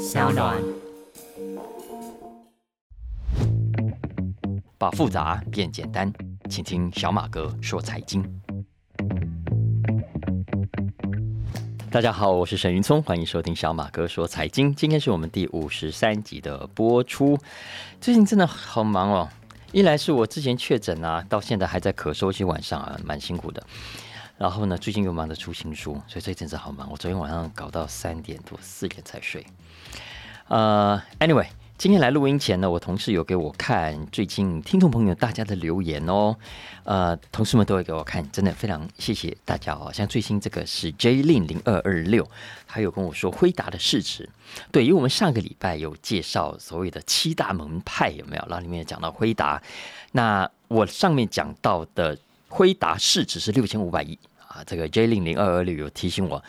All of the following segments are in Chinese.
小暖。把复杂变简单，请听小马哥说财经。大家好，我是沈云聪，欢迎收听小马哥说财经。今天是我们第五十三集的播出。最近真的好忙哦，一来是我之前确诊啊，到现在还在咳嗽，其实晚上啊蛮辛苦的。然后呢，最近又忙着出新书，所以这阵子好忙。我昨天晚上搞到三点多、四点才睡。呃，anyway。今天来录音前呢，我同事有给我看最近听众朋友大家的留言哦，呃，同事们都会给我看，真的非常谢谢大家哦。像最新这个是 J 令零二二六，他有跟我说辉达的市值，对，因为我们上个礼拜有介绍所谓的七大门派有没有？然后里面也讲到辉达，那我上面讲到的辉达市值是六千五百亿这个 J 零零二二六有提醒我。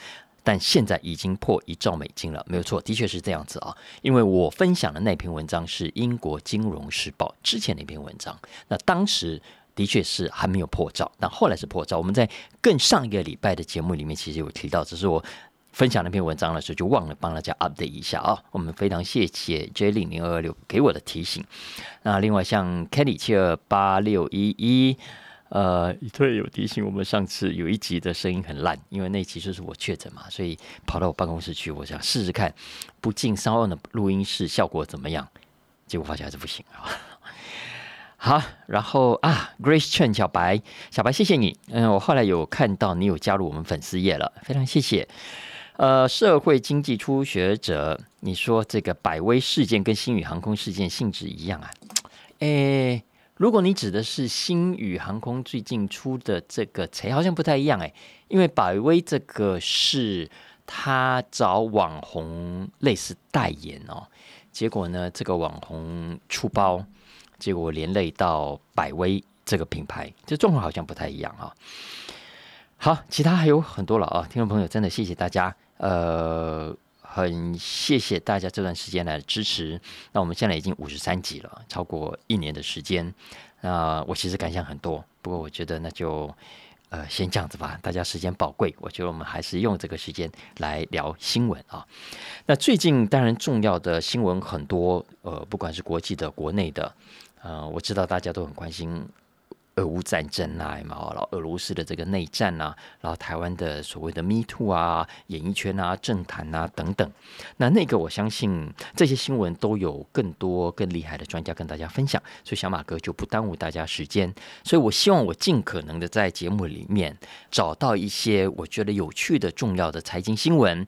但现在已经破一兆美金了，没有错，的确是这样子啊。因为我分享的那篇文章是英国金融时报之前那篇文章，那当时的确是还没有破兆，但后来是破兆。我们在更上一个礼拜的节目里面其实有提到，只是我分享那篇文章的时候就忘了帮大家 update 一下啊。我们非常谢谢 J 零零二二六给我的提醒。那另外像 Kelly 七二八六一一。呃，李特有提醒我们，上次有一集的声音很烂，因为那集就是我确诊嘛，所以跑到我办公室去，我想试试看不进三万的录音室效果怎么样，结果发现还是不行啊。好，然后啊，Grace Chen 小白，小白谢谢你，嗯，我后来有看到你有加入我们粉丝页了，非常谢谢。呃，社会经济初学者，你说这个百威事件跟星宇航空事件性质一样啊？诶。如果你指的是新宇航空最近出的这个财，好像不太一样哎，因为百威这个是他找网红类似代言哦，结果呢，这个网红出包，结果连累到百威这个品牌，这状况好像不太一样啊。好，其他还有很多了啊，听众朋友，真的谢谢大家，呃。很谢谢大家这段时间来支持。那我们现在已经五十三集了，超过一年的时间。那我其实感想很多，不过我觉得那就呃先这样子吧。大家时间宝贵，我觉得我们还是用这个时间来聊新闻啊。那最近当然重要的新闻很多，呃，不管是国际的、国内的，呃，我知道大家都很关心。俄乌战争啊，然后俄罗斯的这个内战啊，然后台湾的所谓的 Me Too 啊，演艺圈啊，政坛啊等等，那那个我相信这些新闻都有更多更厉害的专家跟大家分享，所以小马哥就不耽误大家时间，所以我希望我尽可能的在节目里面找到一些我觉得有趣的、重要的财经新闻，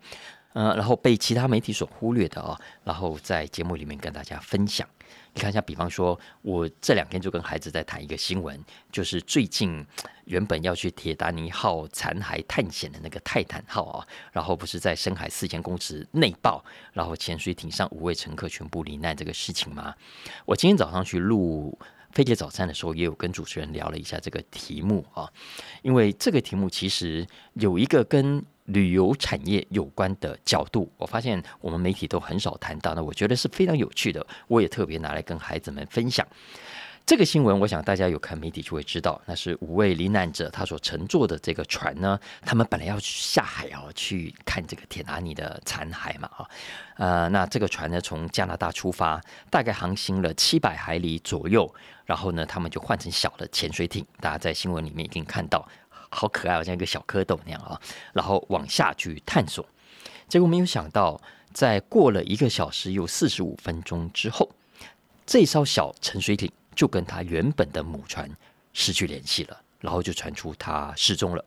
呃，然后被其他媒体所忽略的啊，然后在节目里面跟大家分享。你看一下，比方说，我这两天就跟孩子在谈一个新闻，就是最近原本要去铁达尼号残骸探险的那个泰坦号啊，然后不是在深海四千公尺内爆，然后潜水艇上五位乘客全部罹难这个事情吗？我今天早上去录飞碟早餐的时候，也有跟主持人聊了一下这个题目啊，因为这个题目其实有一个跟。旅游产业有关的角度，我发现我们媒体都很少谈到，那我觉得是非常有趣的，我也特别拿来跟孩子们分享。这个新闻，我想大家有看媒体就会知道，那是五位罹难者他所乘坐的这个船呢，他们本来要下海啊去看这个铁达尼的残骸嘛啊，呃，那这个船呢从加拿大出发，大概航行了七百海里左右，然后呢他们就换成小的潜水艇，大家在新闻里面已经看到。好可爱，好像一个小蝌蚪那样啊，然后往下去探索，结果没有想到，在过了一个小时又四十五分钟之后，这艘小沉水艇就跟他原本的母船失去联系了。然后就传出他失踪了。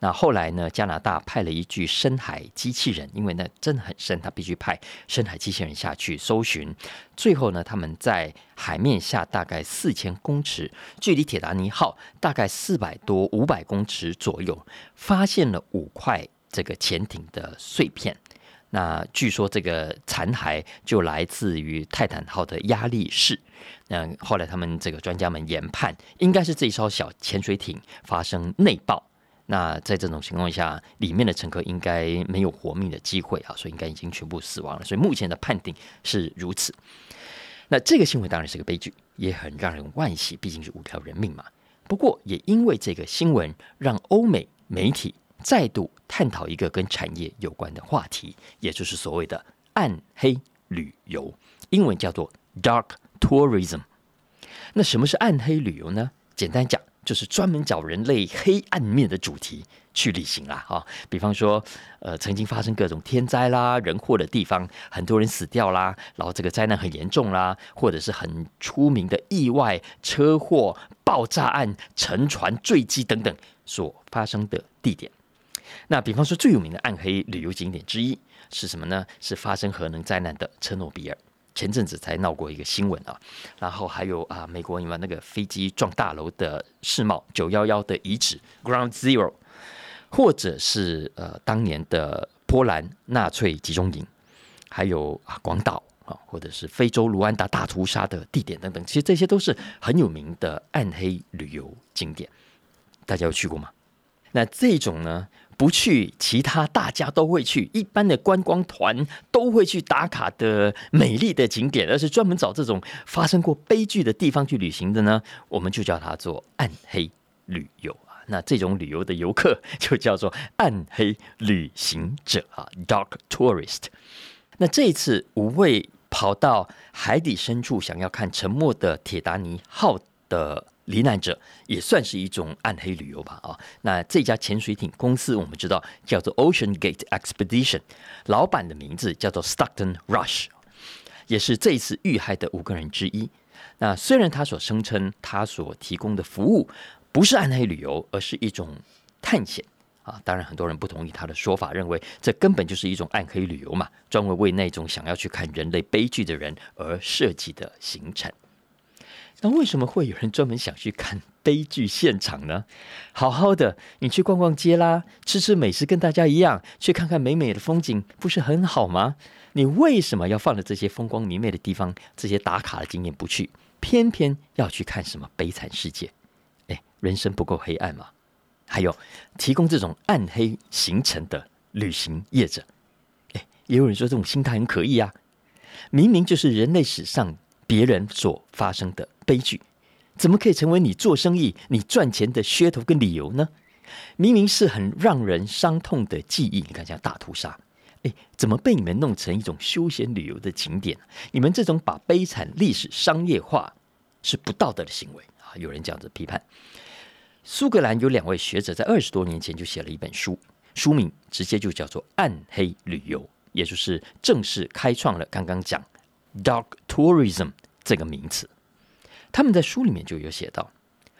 那后来呢？加拿大派了一具深海机器人，因为那真的很深，他必须派深海机器人下去搜寻。最后呢，他们在海面下大概四千公尺，距离铁达尼号大概四百多五百公尺左右，发现了五块这个潜艇的碎片。那据说这个残骸就来自于泰坦号的压力室。那后来他们这个专家们研判，应该是这一艘小潜水艇发生内爆。那在这种情况下，里面的乘客应该没有活命的机会啊，所以应该已经全部死亡了。所以目前的判定是如此。那这个新闻当然是个悲剧，也很让人惋惜，毕竟是五条人命嘛。不过也因为这个新闻，让欧美媒体再度探讨一个跟产业有关的话题，也就是所谓的暗黑旅游，英文叫做 dark tourism。那什么是暗黑旅游呢？简单讲，就是专门找人类黑暗面的主题去旅行啦。哈，比方说，呃，曾经发生各种天灾啦、人祸的地方，很多人死掉啦，然后这个灾难很严重啦，或者是很出名的意外、车祸、爆炸案、沉船坠机等等所发生的地点。那比方说，最有名的暗黑旅游景点之一是什么呢？是发生核能灾难的车诺比尔。前阵子才闹过一个新闻啊，然后还有啊，美国你们那个飞机撞大楼的世贸九幺幺的遗址 Ground Zero，或者是呃当年的波兰纳粹集中营，还有啊广岛啊，或者是非洲卢安达大屠杀的地点等等，其实这些都是很有名的暗黑旅游景点，大家有去过吗？那这种呢？不去其他大家都会去，一般的观光团都会去打卡的美丽的景点，而是专门找这种发生过悲剧的地方去旅行的呢，我们就叫它做暗黑旅游啊。那这种旅游的游客就叫做暗黑旅行者啊，dark tourist。那这一次五位跑到海底深处想要看沉没的铁达尼号的。罹难者也算是一种暗黑旅游吧啊！那这家潜水艇公司我们知道叫做 Ocean Gate Expedition，老板的名字叫做 Stockton Rush，也是这一次遇害的五个人之一。那虽然他所声称他所提供的服务不是暗黑旅游，而是一种探险啊，当然很多人不同意他的说法，认为这根本就是一种暗黑旅游嘛，专门为那种想要去看人类悲剧的人而设计的行程。那为什么会有人专门想去看悲剧现场呢？好好的，你去逛逛街啦，吃吃美食，跟大家一样，去看看美美的风景，不是很好吗？你为什么要放着这些风光明媚的地方、这些打卡的经验不去，偏偏要去看什么悲惨世界？哎，人生不够黑暗吗？还有提供这种暗黑行程的旅行业者，哎，也有人说这种心态很可疑啊！明明就是人类史上。别人所发生的悲剧，怎么可以成为你做生意、你赚钱的噱头跟理由呢？明明是很让人伤痛的记忆，你看像大屠杀，哎，怎么被你们弄成一种休闲旅游的景点？你们这种把悲惨历史商业化是不道德的行为啊！有人这样子批判。苏格兰有两位学者在二十多年前就写了一本书，书名直接就叫做《暗黑旅游》，也就是正式开创了刚刚讲。Dark tourism 这个名词，他们在书里面就有写到，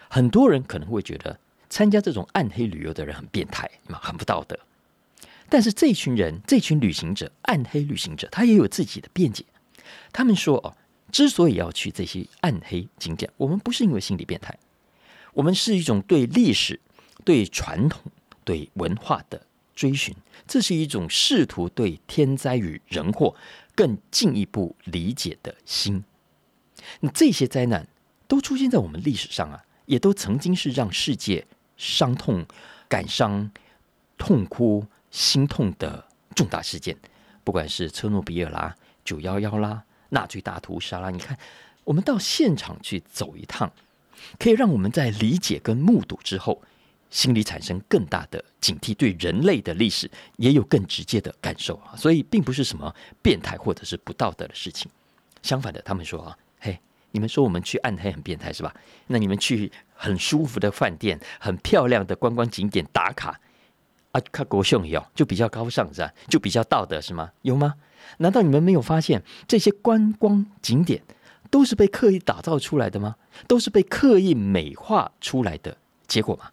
很多人可能会觉得参加这种暗黑旅游的人很变态，很不道德。但是这群人，这群旅行者，暗黑旅行者，他也有自己的辩解。他们说：“哦，之所以要去这些暗黑景点，我们不是因为心理变态，我们是一种对历史、对传统、对文化的追寻，这是一种试图对天灾与人祸。”更进一步理解的心，那这些灾难都出现在我们历史上啊，也都曾经是让世界伤痛、感伤、痛哭、心痛的重大事件。不管是车诺比尔啦、九幺幺啦、纳粹大屠杀啦，你看，我们到现场去走一趟，可以让我们在理解跟目睹之后。心里产生更大的警惕，对人类的历史也有更直接的感受啊，所以并不是什么变态或者是不道德的事情。相反的，他们说啊，嘿，你们说我们去暗黑很变态是吧？那你们去很舒服的饭店、很漂亮的观光景点打卡啊，看国秀一样，就比较高尚是吧？就比较道德是吗？有吗？难道你们没有发现这些观光景点都是被刻意打造出来的吗？都是被刻意美化出来的结果吗？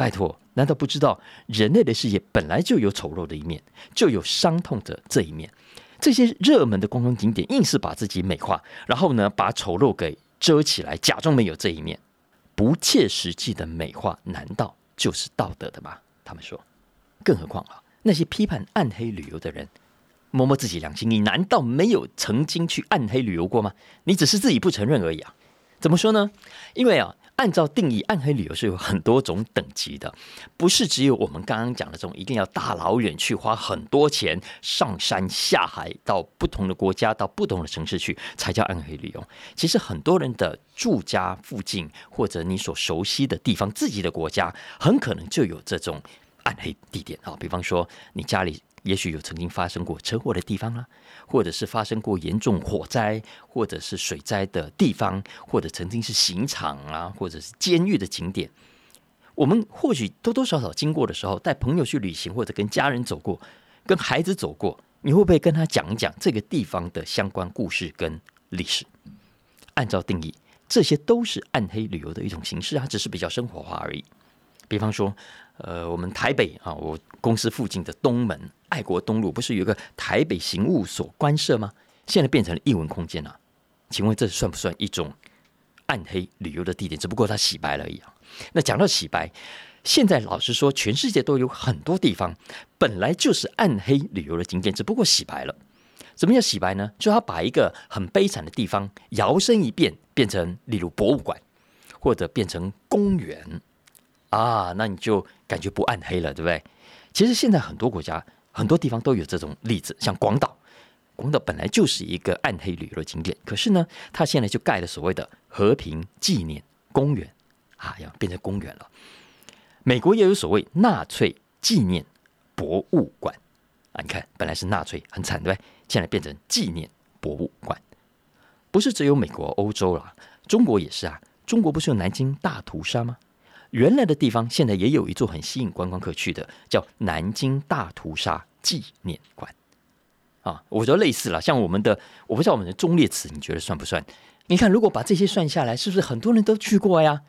拜托，难道不知道人类的世界本来就有丑陋的一面，就有伤痛的这一面？这些热门的观光景点硬是把自己美化，然后呢，把丑陋给遮起来，假装没有这一面，不切实际的美化，难道就是道德的吗？他们说，更何况啊，那些批判暗黑旅游的人，摸摸自己良心，你难道没有曾经去暗黑旅游过吗？你只是自己不承认而已啊？怎么说呢？因为啊。按照定义，暗黑旅游是有很多种等级的，不是只有我们刚刚讲的这种，一定要大老远去花很多钱上山下海到不同的国家、到不同的城市去才叫暗黑旅游。其实很多人的住家附近或者你所熟悉的地方、自己的国家，很可能就有这种。暗黑地点啊，比方说你家里也许有曾经发生过车祸的地方啦，或者是发生过严重火灾或者是水灾的地方，或者曾经是刑场啊，或者是监狱的景点。我们或许多多少少经过的时候，带朋友去旅行，或者跟家人走过，跟孩子走过，你会不会跟他讲一讲这个地方的相关故事跟历史？按照定义，这些都是暗黑旅游的一种形式啊，只是比较生活化而已。比方说，呃，我们台北啊，我公司附近的东门爱国东路，不是有个台北刑务所官舍吗？现在变成了艺文空间了，请问这算不算一种暗黑旅游的地点？只不过它洗白了而已。那讲到洗白，现在老实说，全世界都有很多地方本来就是暗黑旅游的景点，只不过洗白了。什么叫洗白呢？就他把一个很悲惨的地方摇身一变，变成例如博物馆，或者变成公园啊，那你就感觉不暗黑了，对不对？其实现在很多国家、很多地方都有这种例子，像广岛，广岛本来就是一个暗黑旅游的景点，可是呢，它现在就盖了所谓的和平纪念公园。啊，要变成公园了。美国也有所谓纳粹纪念博物馆啊，你看，本来是纳粹很惨，对不对？现在变成纪念博物馆，不是只有美国、欧洲了，中国也是啊。中国不是有南京大屠杀吗？原来的地方现在也有一座很吸引观光客去的，叫南京大屠杀纪念馆啊。我觉得类似了，像我们的，我不知道我们的忠烈祠，你觉得算不算？你看，如果把这些算下来，是不是很多人都去过呀？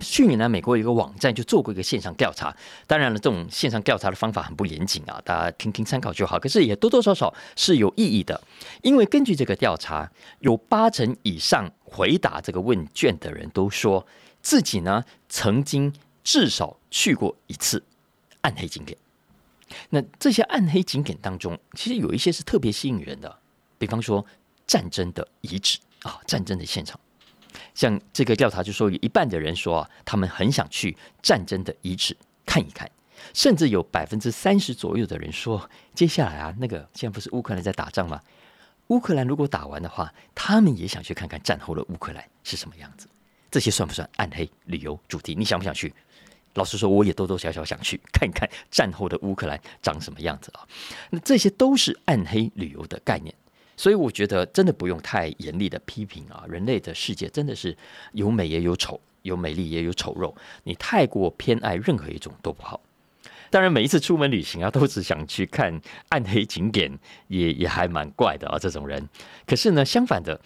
去年呢，美国有一个网站就做过一个线上调查。当然了，这种线上调查的方法很不严谨啊，大家听听参考就好。可是也多多少少是有意义的，因为根据这个调查，有八成以上回答这个问卷的人都说自己呢曾经至少去过一次暗黑景点。那这些暗黑景点当中，其实有一些是特别吸引人的，比方说战争的遗址啊，战争的现场。像这个调查就说，有一半的人说啊，他们很想去战争的遗址看一看，甚至有百分之三十左右的人说，接下来啊，那个现在不是乌克兰在打仗吗？乌克兰如果打完的话，他们也想去看看战后的乌克兰是什么样子。这些算不算暗黑旅游主题？你想不想去？老实说，我也多多少少想去看一看战后的乌克兰长什么样子啊。那这些都是暗黑旅游的概念。所以我觉得真的不用太严厉的批评啊！人类的世界真的是有美也有丑，有美丽也有丑陋。你太过偏爱任何一种都不好。当然，每一次出门旅行啊，都只想去看暗黑景点，也也还蛮怪的啊。这种人，可是呢，相反的，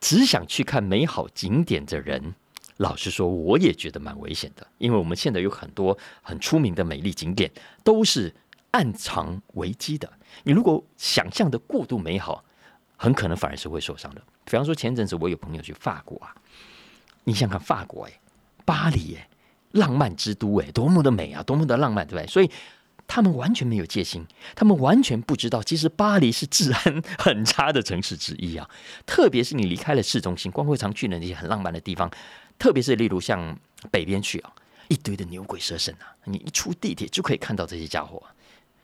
只想去看美好景点的人，老实说，我也觉得蛮危险的。因为我们现在有很多很出名的美丽景点，都是暗藏危机的。你如果想象的过度美好，很可能反而是会受伤的。比方说，前阵子我有朋友去法国啊，你想看法国哎，巴黎哎，浪漫之都哎，多么的美啊，多么的浪漫，对不对？所以他们完全没有戒心，他们完全不知道，其实巴黎是治安很差的城市之一啊。特别是你离开了市中心，光会常去的那些很浪漫的地方，特别是例如像北边去啊，一堆的牛鬼蛇神啊，你一出地铁就可以看到这些家伙。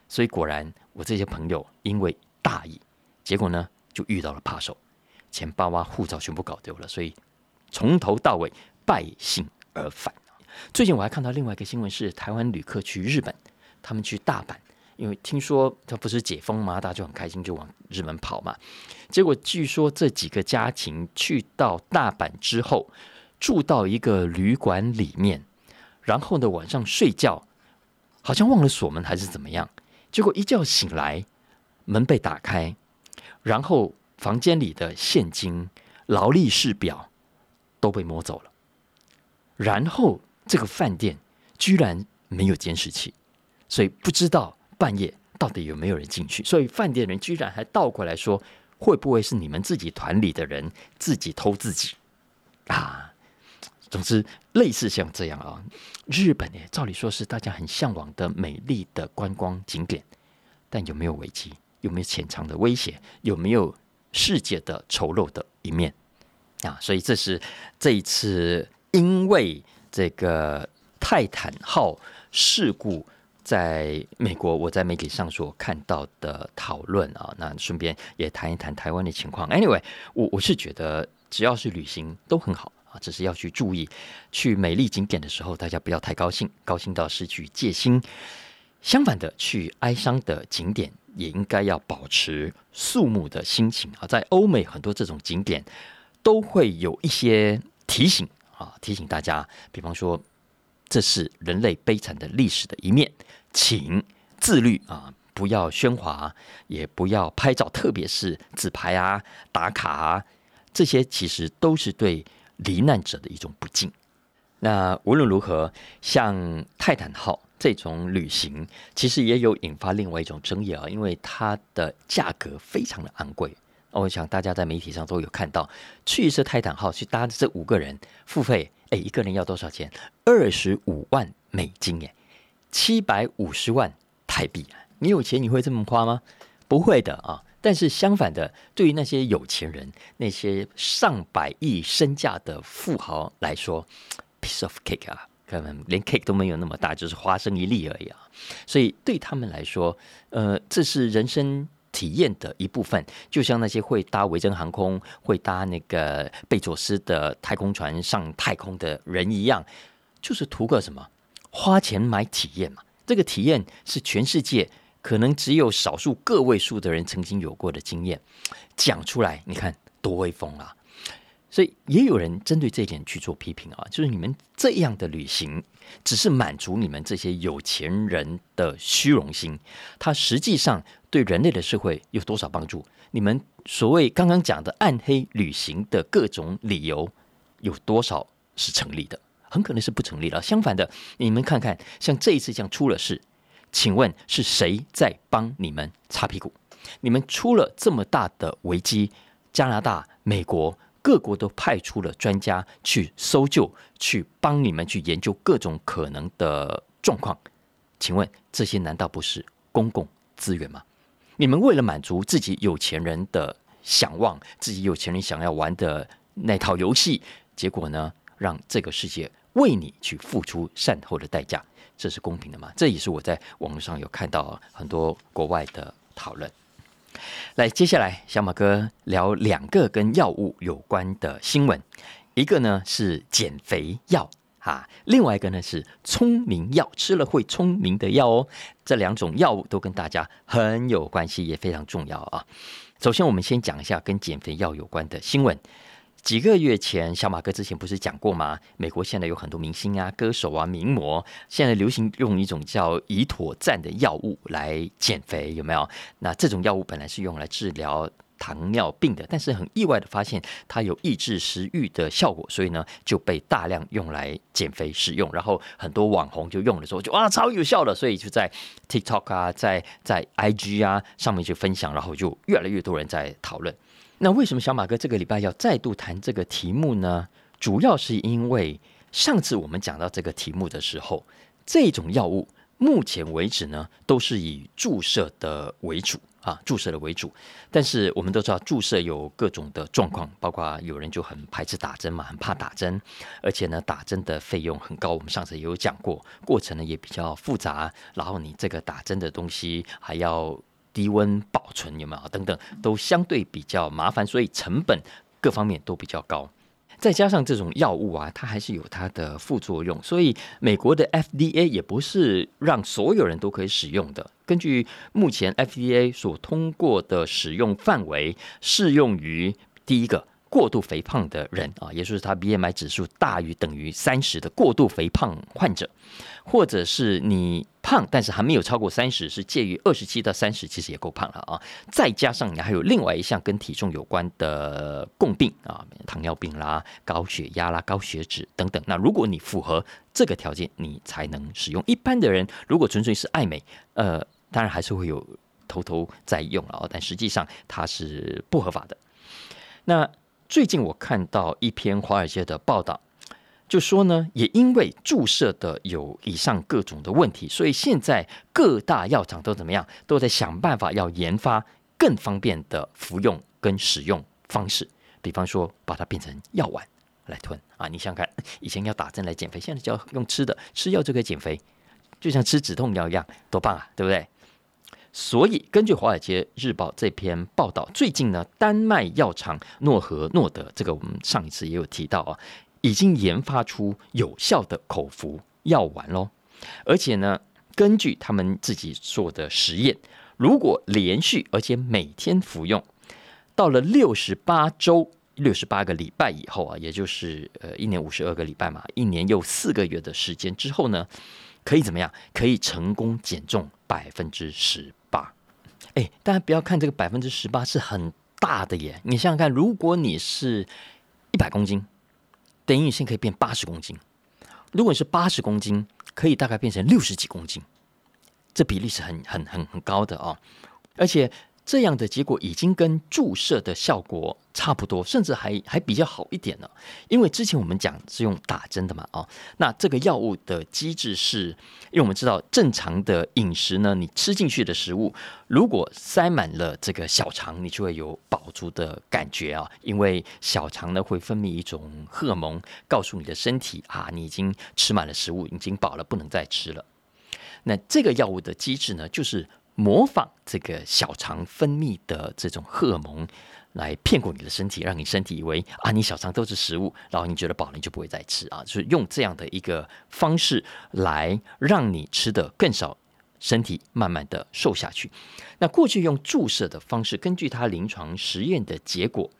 所以果然，我这些朋友因为大意，结果呢？就遇到了扒手，钱包啊、护照全部搞丢了，所以从头到尾败兴而返。最近我还看到另外一个新闻，是台湾旅客去日本，他们去大阪，因为听说他不是解封吗？大家就很开心，就往日本跑嘛。结果据说这几个家庭去到大阪之后，住到一个旅馆里面，然后呢晚上睡觉，好像忘了锁门还是怎么样，结果一觉醒来，门被打开。然后房间里的现金、劳力士表都被摸走了。然后这个饭店居然没有监视器，所以不知道半夜到底有没有人进去。所以饭店人居然还倒过来说：“会不会是你们自己团里的人自己偷自己？”啊，总之类似像这样啊。日本呢，照理说是大家很向往的美丽的观光景点，但有没有危机？有没有潜藏的威胁？有没有世界的丑陋的一面啊？所以这是这一次因为这个泰坦号事故，在美国我在媒体上所看到的讨论啊。那顺便也谈一谈台湾的情况。Anyway，我我是觉得只要是旅行都很好啊，只是要去注意去美丽景点的时候，大家不要太高兴，高兴到失去戒心。相反的，去哀伤的景点也应该要保持肃穆的心情啊。在欧美很多这种景点都会有一些提醒啊，提醒大家，比方说这是人类悲惨的历史的一面，请自律啊，不要喧哗，也不要拍照，特别是自拍啊、打卡啊，这些其实都是对罹难者的一种不敬。那无论如何，像泰坦号。这种旅行其实也有引发另外一种争议啊，因为它的价格非常的昂贵。我想大家在媒体上都有看到，去一次泰坦号去搭这五个人付费，哎，一个人要多少钱？二十五万美金，哎，七百五十万台币！你有钱你会这么花吗？不会的啊。但是相反的，对于那些有钱人、那些上百亿身价的富豪来说，piece of cake 啊！可能连 cake 都没有那么大，就是花生一粒而已啊！所以对他们来说，呃，这是人生体验的一部分。就像那些会搭维珍航空、会搭那个贝佐斯的太空船上太空的人一样，就是图个什么？花钱买体验嘛！这个体验是全世界可能只有少数个位数的人曾经有过的经验，讲出来，你看多威风啊！所以也有人针对这一点去做批评啊，就是你们这样的旅行只是满足你们这些有钱人的虚荣心，它实际上对人类的社会有多少帮助？你们所谓刚刚讲的暗黑旅行的各种理由有多少是成立的？很可能是不成立了。相反的，你们看看，像这一次这样出了事，请问是谁在帮你们擦屁股？你们出了这么大的危机，加拿大、美国。各国都派出了专家去搜救，去帮你们去研究各种可能的状况。请问这些难道不是公共资源吗？你们为了满足自己有钱人的想望，自己有钱人想要玩的那套游戏，结果呢，让这个世界为你去付出善后的代价，这是公平的吗？这也是我在网络上有看到很多国外的讨论。来，接下来小马哥聊两个跟药物有关的新闻，一个呢是减肥药啊，另外一个呢是聪明药，吃了会聪明的药哦。这两种药物都跟大家很有关系，也非常重要啊。首先，我们先讲一下跟减肥药有关的新闻。几个月前，小马哥之前不是讲过吗？美国现在有很多明星啊、歌手啊、名模，现在流行用一种叫乙妥赞的药物来减肥，有没有？那这种药物本来是用来治疗糖尿病的，但是很意外的发现它有抑制食欲的效果，所以呢就被大量用来减肥使用。然后很多网红就用的时候就哇超有效的，所以就在 TikTok 啊、在在 IG 啊上面去分享，然后就越来越多人在讨论。那为什么小马哥这个礼拜要再度谈这个题目呢？主要是因为上次我们讲到这个题目的时候，这种药物目前为止呢都是以注射的为主啊，注射的为主。但是我们都知道注射有各种的状况，包括有人就很排斥打针嘛，很怕打针，而且呢打针的费用很高。我们上次也有讲过，过程呢也比较复杂，然后你这个打针的东西还要。低温保存有没有等等，都相对比较麻烦，所以成本各方面都比较高。再加上这种药物啊，它还是有它的副作用，所以美国的 FDA 也不是让所有人都可以使用的。根据目前 FDA 所通过的使用范围，适用于第一个过度肥胖的人啊，也就是他 BMI 指数大于等于三十的过度肥胖患者。或者是你胖，但是还没有超过三十，是介于二十七到三十，其实也够胖了啊。再加上你还有另外一项跟体重有关的共病啊，糖尿病啦、高血压啦、高血脂等等。那如果你符合这个条件，你才能使用。一般的人如果纯粹是爱美，呃，当然还是会有偷偷在用了，但实际上它是不合法的。那最近我看到一篇华尔街的报道。就说呢，也因为注射的有以上各种的问题，所以现在各大药厂都怎么样，都在想办法要研发更方便的服用跟使用方式。比方说，把它变成药丸来吞啊！你想看，以前要打针来减肥，现在就要用吃的，吃药就可以减肥，就像吃止痛药一样，多棒啊，对不对？所以根据《华尔街日报》这篇报道，最近呢，丹麦药厂诺和诺德，这个我们上一次也有提到啊。已经研发出有效的口服药丸喽，而且呢，根据他们自己做的实验，如果连续而且每天服用，到了六十八周、六十八个礼拜以后啊，也就是呃一年五十二个礼拜嘛，一年又四个月的时间之后呢，可以怎么样？可以成功减重百分之十。哎，大家不要看这个百分之十八是很大的耶，你想想看，如果你是一百公斤，等于你现在可以变八十公斤；如果你是八十公斤，可以大概变成六十几公斤，这比例是很很很很高的哦，而且。这样的结果已经跟注射的效果差不多，甚至还还比较好一点呢。因为之前我们讲是用打针的嘛，哦，那这个药物的机制是，因为我们知道正常的饮食呢，你吃进去的食物如果塞满了这个小肠，你就会有饱足的感觉啊。因为小肠呢会分泌一种荷尔蒙，告诉你的身体啊，你已经吃满了食物，已经饱了，不能再吃了。那这个药物的机制呢，就是。模仿这个小肠分泌的这种荷尔蒙，来骗过你的身体，让你身体以为啊，你小肠都是食物，然后你觉得饱了，你就不会再吃啊，就是用这样的一个方式来让你吃的更少，身体慢慢的瘦下去。那过去用注射的方式，根据他临床实验的结果，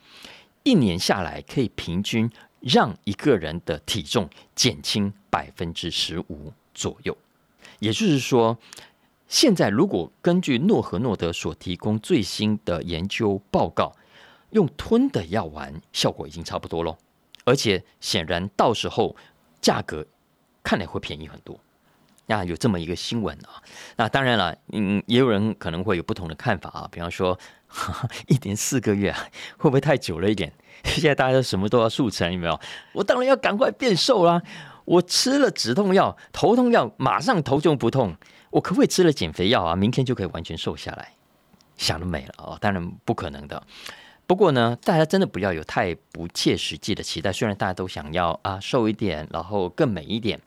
一年下来可以平均让一个人的体重减轻百分之十五左右，也就是说。现在，如果根据诺和诺德所提供最新的研究报告，用吞的药丸效果已经差不多喽，而且显然到时候价格看来会便宜很多。那有这么一个新闻啊，那当然了，嗯，也有人可能会有不同的看法啊，比方说 一年四个月会不会太久了一点？现在大家都什么都要速成，有没有？我当然要赶快变瘦啦！我吃了止痛药、头痛药，马上头就不痛。我可不可以吃了减肥药啊？明天就可以完全瘦下来？想得美了哦！当然不可能的。不过呢，大家真的不要有太不切实际的期待。虽然大家都想要啊瘦一点，然后更美一点，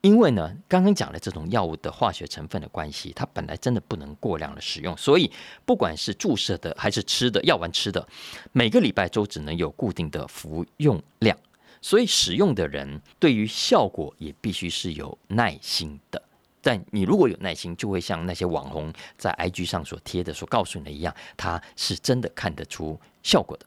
因为呢，刚刚讲的这种药物的化学成分的关系，它本来真的不能过量的使用。所以，不管是注射的还是吃的药丸吃的，每个礼拜都只能有固定的服用量。所以，使用的人对于效果也必须是有耐心的。但你如果有耐心，就会像那些网红在 IG 上所贴的、所告诉你的一样，它是真的看得出效果的。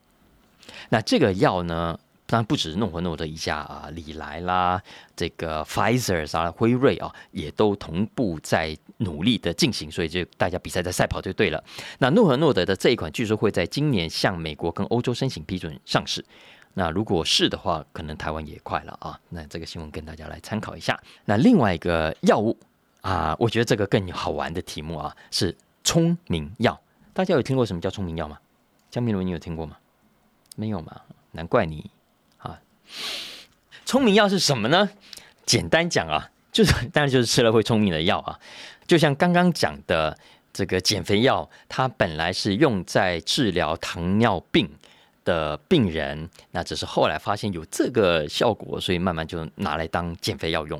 那这个药呢，当然不只是诺和诺德一家啊，李来啦，这个 Pfizer 啊，辉瑞啊，也都同步在努力的进行，所以就大家比赛在赛跑就对了。那诺和诺德的这一款，据说会在今年向美国跟欧洲申请批准上市。那如果是的话，可能台湾也快了啊。那这个新闻跟大家来参考一下。那另外一个药物。啊，我觉得这个更好玩的题目啊，是聪明药。大家有听过什么叫聪明药吗？江明伦，你有听过吗？没有吗？难怪你啊。聪明药是什么呢？简单讲啊，就是 当然就是吃了会聪明的药啊。就像刚刚讲的这个减肥药，它本来是用在治疗糖尿病的病人，那只是后来发现有这个效果，所以慢慢就拿来当减肥药用。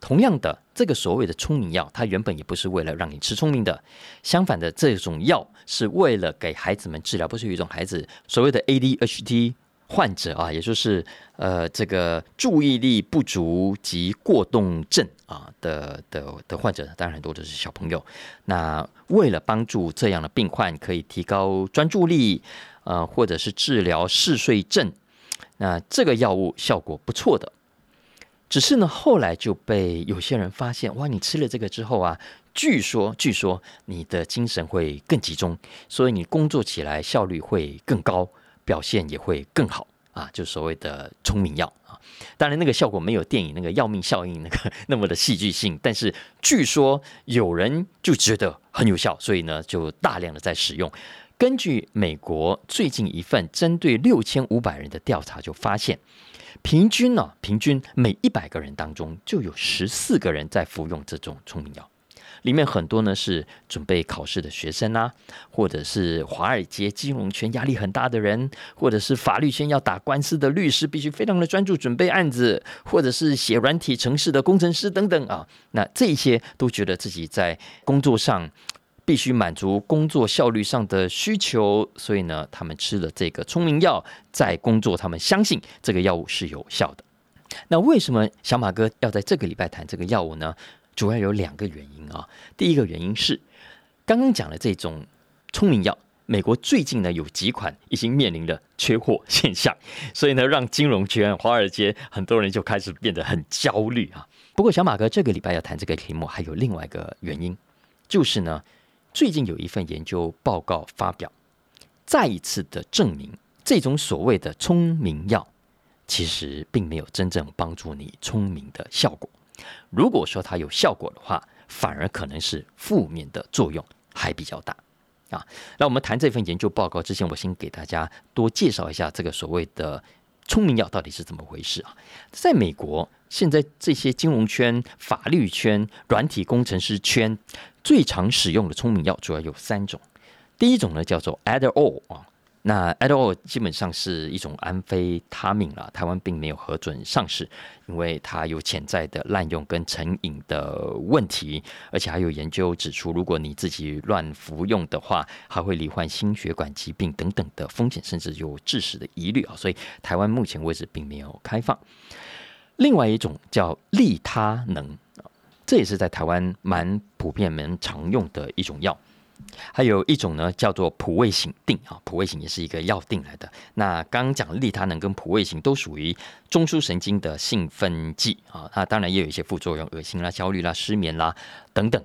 同样的，这个所谓的聪明药，它原本也不是为了让你吃聪明的，相反的，这种药是为了给孩子们治疗。不是有一种孩子所谓的 ADHD 患者啊，也就是呃这个注意力不足及过动症啊的的的患者，当然很多都是小朋友。那为了帮助这样的病患可以提高专注力，呃，或者是治疗嗜睡症，那这个药物效果不错的。只是呢，后来就被有些人发现，哇，你吃了这个之后啊，据说据说你的精神会更集中，所以你工作起来效率会更高，表现也会更好啊，就所谓的聪明药啊。当然，那个效果没有电影那个要命效应那个那么的戏剧性，但是据说有人就觉得很有效，所以呢，就大量的在使用。根据美国最近一份针对六千五百人的调查，就发现。平均呢，平均每一百个人当中就有十四个人在服用这种聪明药，里面很多呢是准备考试的学生啊，或者是华尔街金融圈压力很大的人，或者是法律圈要打官司的律师，必须非常的专注准备案子，或者是写软体城市的工程师等等啊，那这些都觉得自己在工作上。必须满足工作效率上的需求，所以呢，他们吃了这个聪明药，在工作，他们相信这个药物是有效的。那为什么小马哥要在这个礼拜谈这个药物呢？主要有两个原因啊。第一个原因是刚刚讲的这种聪明药，美国最近呢有几款已经面临了缺货现象，所以呢让金融圈、华尔街很多人就开始变得很焦虑啊。不过小马哥这个礼拜要谈这个题目，还有另外一个原因，就是呢最近有一份研究报告发表，再一次的证明这种所谓的聪明药。其实并没有真正帮助你聪明的效果。如果说它有效果的话，反而可能是负面的作用还比较大啊。那我们谈这份研究报告之前，我先给大家多介绍一下这个所谓的聪明药到底是怎么回事啊。在美国，现在这些金融圈、法律圈、软体工程师圈最常使用的聪明药主要有三种。第一种呢叫做 Adderall 啊。那 Adderall 基本上是一种安非他命了，台湾并没有核准上市，因为它有潜在的滥用跟成瘾的问题，而且还有研究指出，如果你自己乱服用的话，还会罹患心血管疾病等等的风险，甚至有致死的疑虑啊，所以台湾目前为止并没有开放。另外一种叫利他能这也是在台湾蛮普遍、蛮常用的一种药。还有一种呢，叫做普胃醒定啊，普胃醒也是一个药定来的。那刚刚讲利他能跟普胃醒都属于中枢神经的兴奋剂啊，那当然也有一些副作用，恶心啦、焦虑啦、失眠啦等等。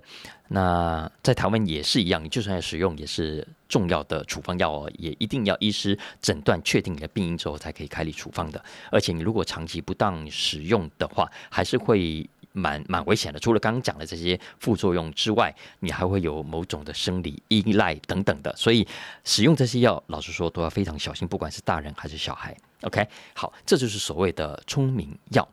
那在台湾也是一样，你就算要使用，也是重要的处方药哦，也一定要医师诊断确定你的病因之后才可以开立处方的。而且你如果长期不当使用的话，还是会。蛮蛮危险的，除了刚刚讲的这些副作用之外，你还会有某种的生理依赖等等的，所以使用这些药，老实说都要非常小心，不管是大人还是小孩。OK，好，这就是所谓的聪明药。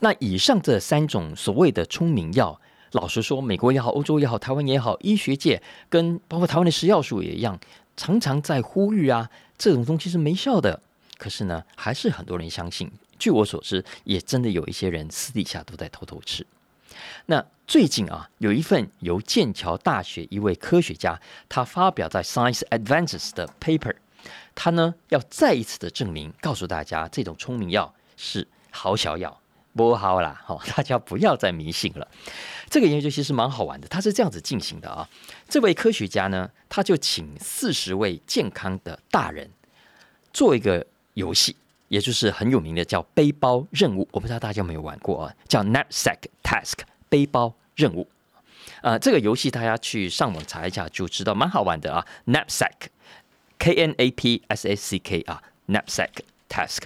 那以上这三种所谓的聪明药，老实说，美国也好，欧洲也好，台湾也好，医学界跟包括台湾的食药署也一样，常常在呼吁啊，这种东西是没效的。可是呢，还是很多人相信。据我所知，也真的有一些人私底下都在偷偷吃。那最近啊，有一份由剑桥大学一位科学家他发表在《Science Advances》的 paper，他呢要再一次的证明，告诉大家这种聪明药是好小药，不好啦，好，大家不要再迷信了。这个研究其实蛮好玩的，他是这样子进行的啊。这位科学家呢，他就请四十位健康的大人做一个游戏。也就是很有名的叫背包任务，我不知道大家有没有玩过啊？叫 Knapsack Task 背包任务。呃，这个游戏大家去上网查一下就知道，蛮好玩的啊。Knapsack K N A P S A C K 啊，Knapsack Task。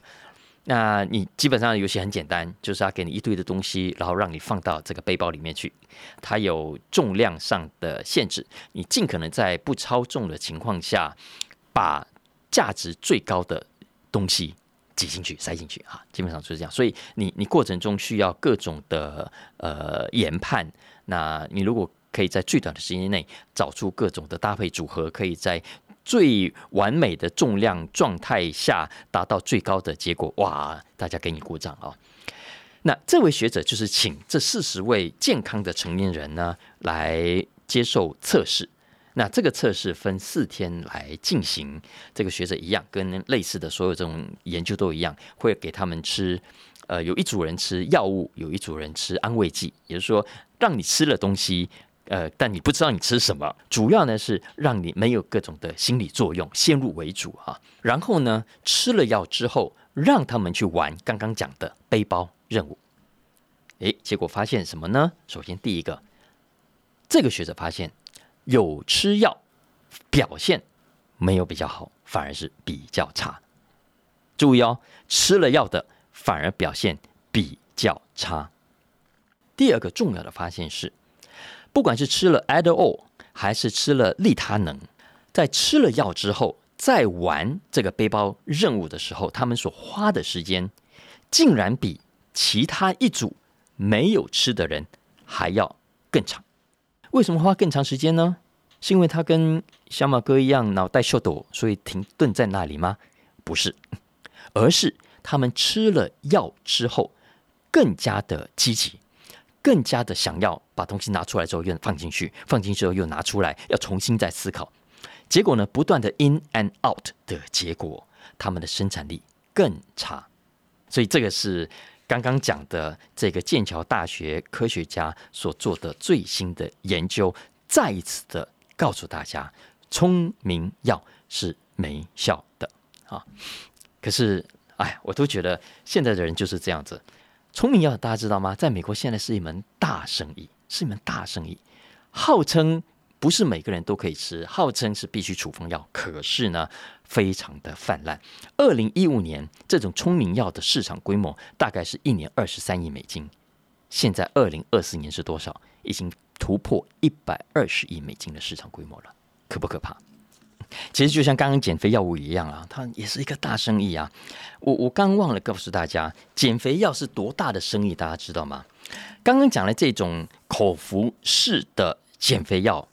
那你基本上游戏很简单，就是要给你一堆的东西，然后让你放到这个背包里面去。它有重量上的限制，你尽可能在不超重的情况下，把价值最高的东西。挤进去，塞进去啊，基本上就是这样。所以你你过程中需要各种的呃研判。那你如果可以在最短的时间内找出各种的搭配组合，可以在最完美的重量状态下达到最高的结果，哇！大家给你鼓掌啊。那这位学者就是请这四十位健康的成年人呢来接受测试。那这个测试分四天来进行，这个学者一样，跟类似的所有这种研究都一样，会给他们吃，呃，有一组人吃药物，有一组人吃安慰剂，也就是说，让你吃了东西，呃，但你不知道你吃什么，主要呢是让你没有各种的心理作用，先入为主啊。然后呢，吃了药之后，让他们去玩刚刚讲的背包任务，诶，结果发现什么呢？首先第一个，这个学者发现。有吃药，表现没有比较好，反而是比较差。注意哦，吃了药的反而表现比较差。第二个重要的发现是，不管是吃了 Adderall 还是吃了利他能，在吃了药之后再玩这个背包任务的时候，他们所花的时间竟然比其他一组没有吃的人还要更长。为什么花更长时间呢？是因为他跟小马哥一样脑袋秀抖，所以停顿在那里吗？不是，而是他们吃了药之后更加的积极，更加的想要把东西拿出来之后又放进去，放进去之后又拿出来，要重新再思考。结果呢，不断的 in and out 的结果，他们的生产力更差。所以这个是刚刚讲的这个剑桥大学科学家所做的最新的研究，再一次的告诉大家，聪明药是没效的啊。可是，哎，我都觉得现在的人就是这样子。聪明药大家知道吗？在美国现在是一门大生意，是一门大生意，号称。不是每个人都可以吃，号称是必须处方药，可是呢，非常的泛滥。二零一五年，这种聪明药的市场规模大概是一年二十三亿美金，现在二零二四年是多少？已经突破一百二十亿美金的市场规模了，可不可怕？其实就像刚刚减肥药物一样啊，它也是一个大生意啊。我我刚忘了告诉大家，减肥药是多大的生意，大家知道吗？刚刚讲了这种口服式的减肥药。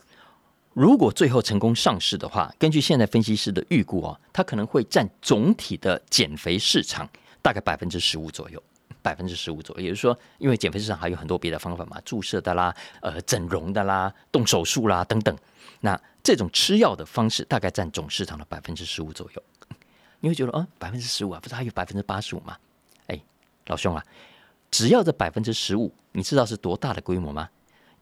如果最后成功上市的话，根据现在分析师的预估哦，它可能会占总体的减肥市场大概百分之十五左右，百分之十五左右。也就是说，因为减肥市场还有很多别的方法嘛，注射的啦、呃整容的啦、动手术啦等等。那这种吃药的方式大概占总市场的百分之十五左右。你会觉得，嗯，百分之十五啊，不是还有百分之八十五吗？哎，老兄啊，只要这百分之十五，你知道是多大的规模吗？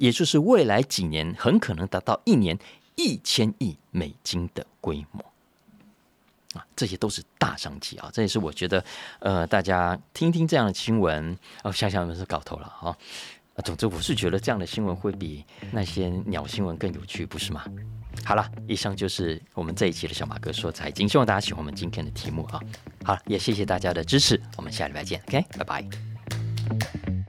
也就是未来几年很可能达到一年一千亿美金的规模啊，这些都是大商机啊！这也是我觉得，呃，大家听听这样的新闻，哦，想想有没有搞头了啊？总之，我是觉得这样的新闻会比那些鸟新闻更有趣，不是吗？好了，以上就是我们这一期的小马哥说财经，希望大家喜欢我们今天的题目啊！好了，也谢谢大家的支持，我们下礼拜见，OK，拜拜。